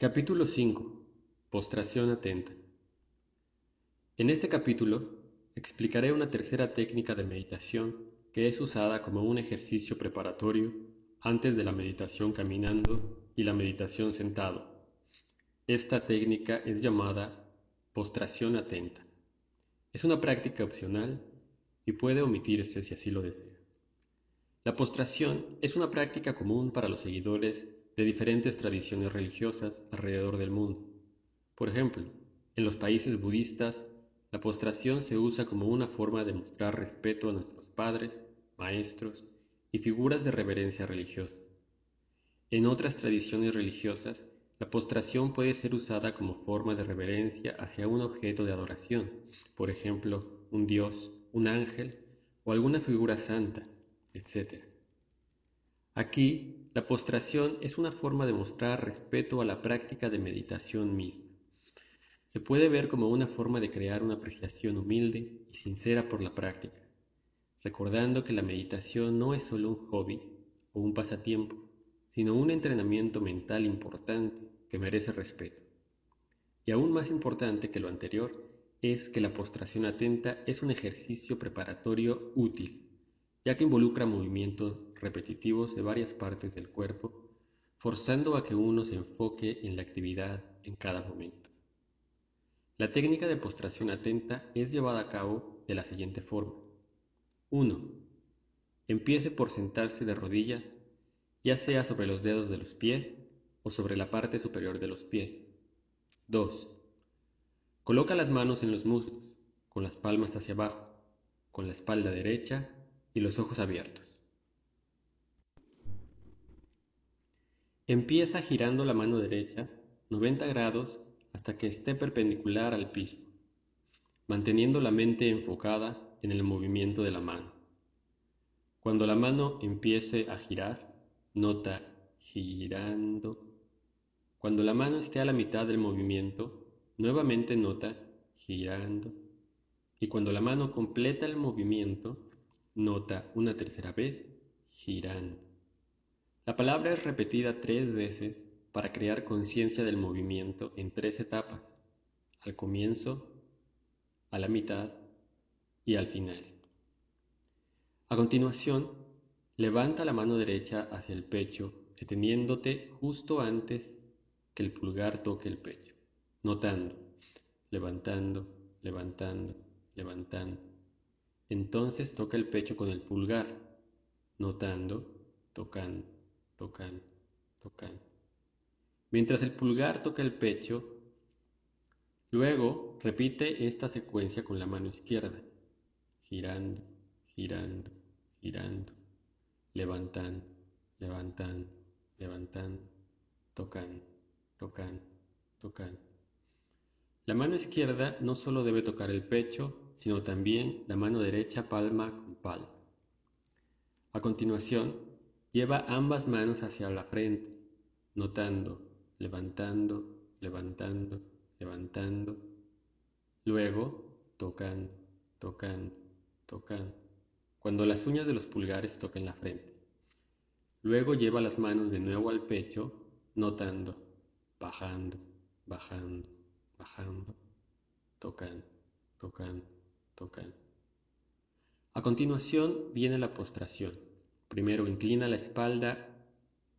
Capítulo 5. Postración atenta. En este capítulo explicaré una tercera técnica de meditación que es usada como un ejercicio preparatorio antes de la meditación caminando y la meditación sentado. Esta técnica es llamada postración atenta. Es una práctica opcional y puede omitirse si así lo desea. La postración es una práctica común para los seguidores de diferentes tradiciones religiosas alrededor del mundo. Por ejemplo, en los países budistas, la postración se usa como una forma de mostrar respeto a nuestros padres, maestros y figuras de reverencia religiosa. En otras tradiciones religiosas, la postración puede ser usada como forma de reverencia hacia un objeto de adoración, por ejemplo, un dios, un ángel o alguna figura santa, etc. Aquí, la postración es una forma de mostrar respeto a la práctica de meditación misma. Se puede ver como una forma de crear una apreciación humilde y sincera por la práctica, recordando que la meditación no es solo un hobby o un pasatiempo, sino un entrenamiento mental importante que merece respeto. Y aún más importante que lo anterior es que la postración atenta es un ejercicio preparatorio útil ya que involucra movimientos repetitivos de varias partes del cuerpo, forzando a que uno se enfoque en la actividad en cada momento. La técnica de postración atenta es llevada a cabo de la siguiente forma. 1. Empiece por sentarse de rodillas, ya sea sobre los dedos de los pies o sobre la parte superior de los pies. 2. Coloca las manos en los muslos, con las palmas hacia abajo, con la espalda derecha y los ojos abiertos. Empieza girando la mano derecha 90 grados hasta que esté perpendicular al piso, manteniendo la mente enfocada en el movimiento de la mano. Cuando la mano empiece a girar, nota girando. Cuando la mano esté a la mitad del movimiento, nuevamente nota girando. Y cuando la mano completa el movimiento, Nota una tercera vez, girando. La palabra es repetida tres veces para crear conciencia del movimiento en tres etapas, al comienzo, a la mitad y al final. A continuación, levanta la mano derecha hacia el pecho, deteniéndote justo antes que el pulgar toque el pecho, notando, levantando, levantando, levantando entonces toca el pecho con el pulgar, notando, tocando, tocando, tocando. Mientras el pulgar toca el pecho, luego repite esta secuencia con la mano izquierda, girando, girando, girando, levantando, levantando, levantando, tocando, tocando, tocando. La mano izquierda no solo debe tocar el pecho, sino también la mano derecha palma con palma. A continuación, lleva ambas manos hacia la frente, notando, levantando, levantando, levantando. Luego, tocando, tocando, tocando, cuando las uñas de los pulgares toquen la frente. Luego lleva las manos de nuevo al pecho, notando, bajando, bajando, bajando, tocando, tocando tocan. A continuación viene la postración. Primero inclina la espalda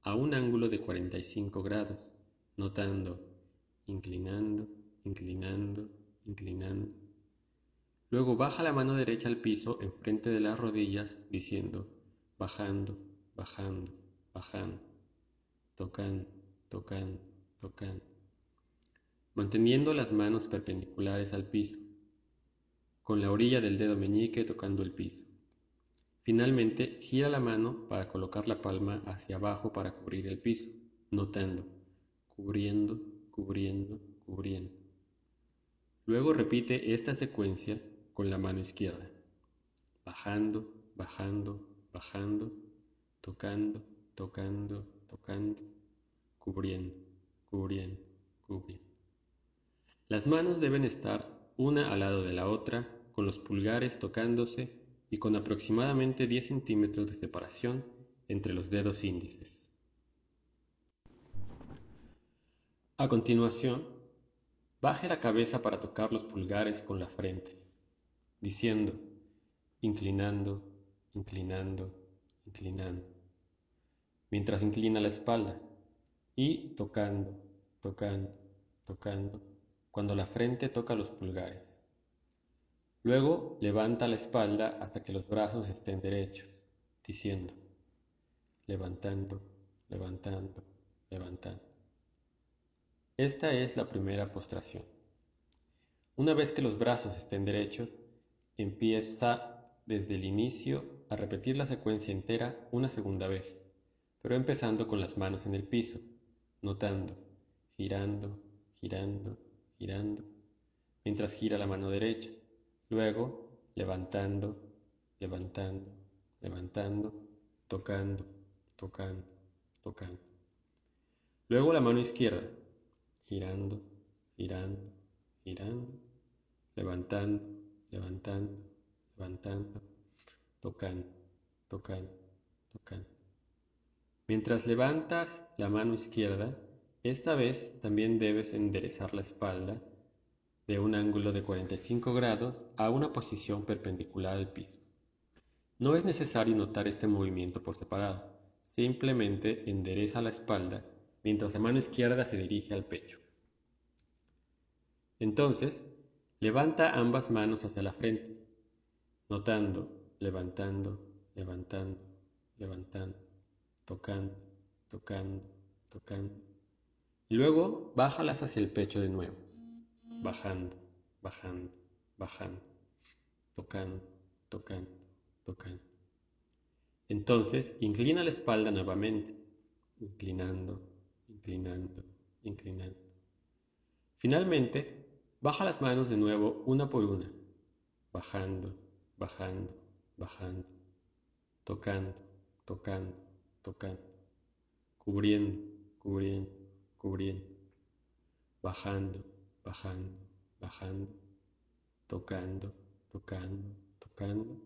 a un ángulo de 45 grados, notando, inclinando, inclinando, inclinando. Luego baja la mano derecha al piso enfrente de las rodillas, diciendo, bajando, bajando, bajando, tocando, tocando, tocando, manteniendo las manos perpendiculares al piso con la orilla del dedo meñique tocando el piso. Finalmente, gira la mano para colocar la palma hacia abajo para cubrir el piso, notando, cubriendo, cubriendo, cubriendo. Luego repite esta secuencia con la mano izquierda, bajando, bajando, bajando, tocando, tocando, tocando, cubriendo, cubriendo, cubriendo. Las manos deben estar una al lado de la otra con los pulgares tocándose y con aproximadamente 10 centímetros de separación entre los dedos índices. A continuación, baje la cabeza para tocar los pulgares con la frente, diciendo, inclinando, inclinando, inclinando, mientras inclina la espalda y tocando, tocando, tocando, cuando la frente toca los pulgares. Luego levanta la espalda hasta que los brazos estén derechos, diciendo, levantando, levantando, levantando. Esta es la primera postración. Una vez que los brazos estén derechos, empieza desde el inicio a repetir la secuencia entera una segunda vez, pero empezando con las manos en el piso, notando, girando, girando, girando, mientras gira la mano derecha, luego levantando, levantando, levantando, tocando, tocando, tocando. Luego la mano izquierda, girando, girando, girando, levantando, levantando, levantando, tocando, tocando, tocando. Mientras levantas la mano izquierda, esta vez también debes enderezar la espalda de un ángulo de 45 grados a una posición perpendicular al piso. No es necesario notar este movimiento por separado, simplemente endereza la espalda mientras la mano izquierda se dirige al pecho. Entonces, levanta ambas manos hacia la frente, notando, levantando, levantando, levantando, tocando, tocando, tocando. Y luego bájalas hacia el pecho de nuevo, bajando, bajando, bajando, tocando, tocando, tocando. Entonces, inclina la espalda nuevamente, inclinando, inclinando, inclinando. Finalmente, baja las manos de nuevo una por una, bajando, bajando, bajando, tocando, tocando, tocando, cubriendo, cubriendo, cubriendo, bajando, bajando, bajando, tocando, tocando, tocando,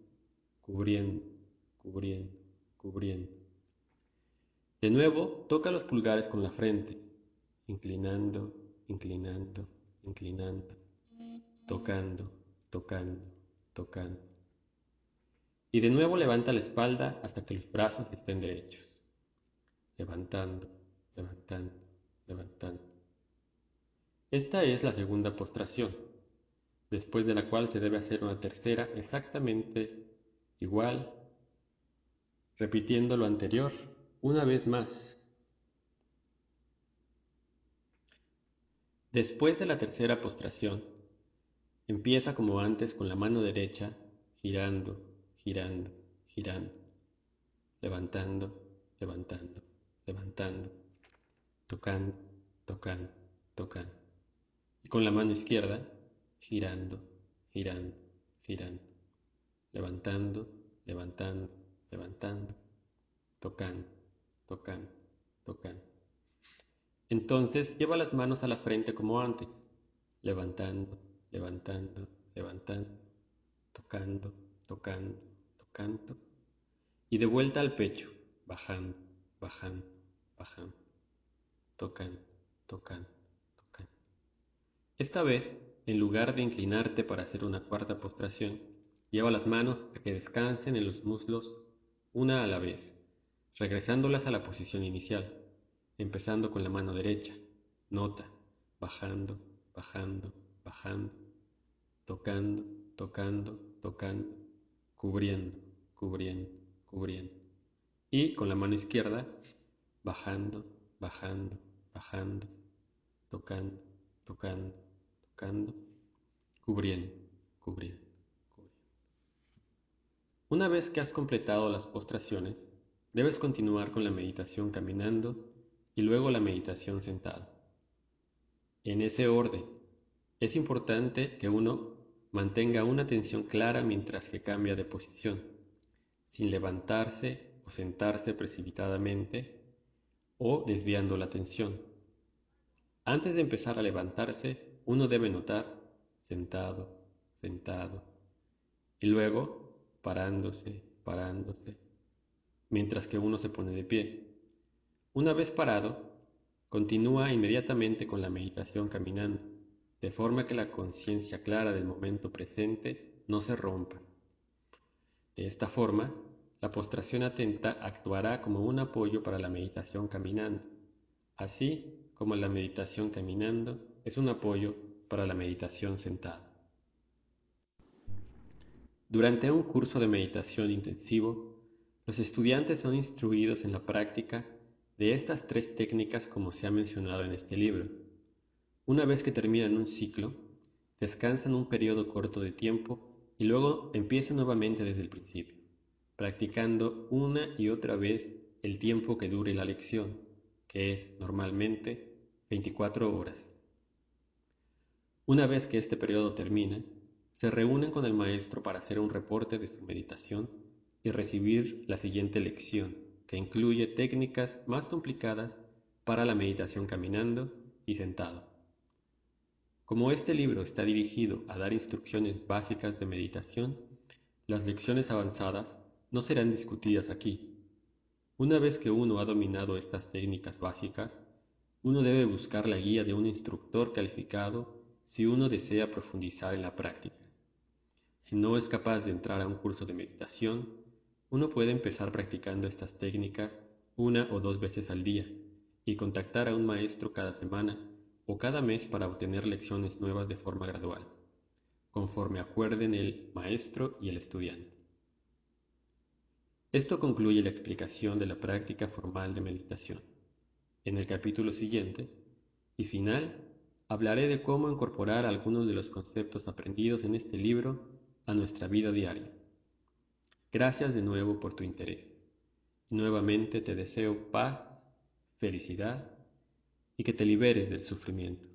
cubriendo, cubriendo, cubriendo. De nuevo, toca los pulgares con la frente, inclinando, inclinando, inclinando, tocando, tocando, tocando. Y de nuevo levanta la espalda hasta que los brazos estén derechos. Levantando, levantando, levantando. Esta es la segunda postración, después de la cual se debe hacer una tercera exactamente igual, repitiendo lo anterior una vez más. Después de la tercera postración, empieza como antes con la mano derecha girando, girando, girando, levantando, levantando, levantando, tocando, tocando, tocando. Y con la mano izquierda girando, girando, girando, levantando, levantando, levantando, tocando, tocando, tocando. Entonces lleva las manos a la frente como antes, levantando, levantando, levantando, tocando, tocando, tocando, y de vuelta al pecho, bajando, bajando, bajando, tocando, tocando. Esta vez, en lugar de inclinarte para hacer una cuarta postración, lleva las manos a que descansen en los muslos una a la vez, regresándolas a la posición inicial, empezando con la mano derecha, nota, bajando, bajando, bajando, tocando, tocando, tocando, cubriendo, cubriendo, cubriendo. Y con la mano izquierda, bajando, bajando, bajando, tocando, tocando, cubriendo, cubriendo. Una vez que has completado las postraciones, debes continuar con la meditación caminando y luego la meditación sentado. En ese orden, es importante que uno mantenga una atención clara mientras que cambia de posición, sin levantarse o sentarse precipitadamente o desviando la atención. Antes de empezar a levantarse, uno debe notar sentado, sentado, y luego parándose, parándose, mientras que uno se pone de pie. Una vez parado, Continúa inmediatamente con la meditación caminando, de forma que la conciencia clara del momento presente no se rompa. De esta forma, la postración atenta actuará como un apoyo para la meditación caminando, así como la meditación caminando es un apoyo para la meditación sentado. Durante un curso de meditación intensivo, los estudiantes son instruidos en la práctica de estas tres técnicas como se ha mencionado en este libro. Una vez que terminan un ciclo, descansan un periodo corto de tiempo y luego empiezan nuevamente desde el principio, practicando una y otra vez el tiempo que dure la lección, que es normalmente 24 horas. Una vez que este periodo termina, se reúnen con el maestro para hacer un reporte de su meditación y recibir la siguiente lección, que incluye técnicas más complicadas para la meditación caminando y sentado. Como este libro está dirigido a dar instrucciones básicas de meditación, las lecciones avanzadas no serán discutidas aquí. Una vez que uno ha dominado estas técnicas básicas, uno debe buscar la guía de un instructor calificado si uno desea profundizar en la práctica. Si no es capaz de entrar a un curso de meditación, uno puede empezar practicando estas técnicas una o dos veces al día y contactar a un maestro cada semana o cada mes para obtener lecciones nuevas de forma gradual, conforme acuerden el maestro y el estudiante. Esto concluye la explicación de la práctica formal de meditación. En el capítulo siguiente y final hablaré de cómo incorporar algunos de los conceptos aprendidos en este libro a nuestra vida diaria. Gracias de nuevo por tu interés. Nuevamente te deseo paz, felicidad y que te liberes del sufrimiento.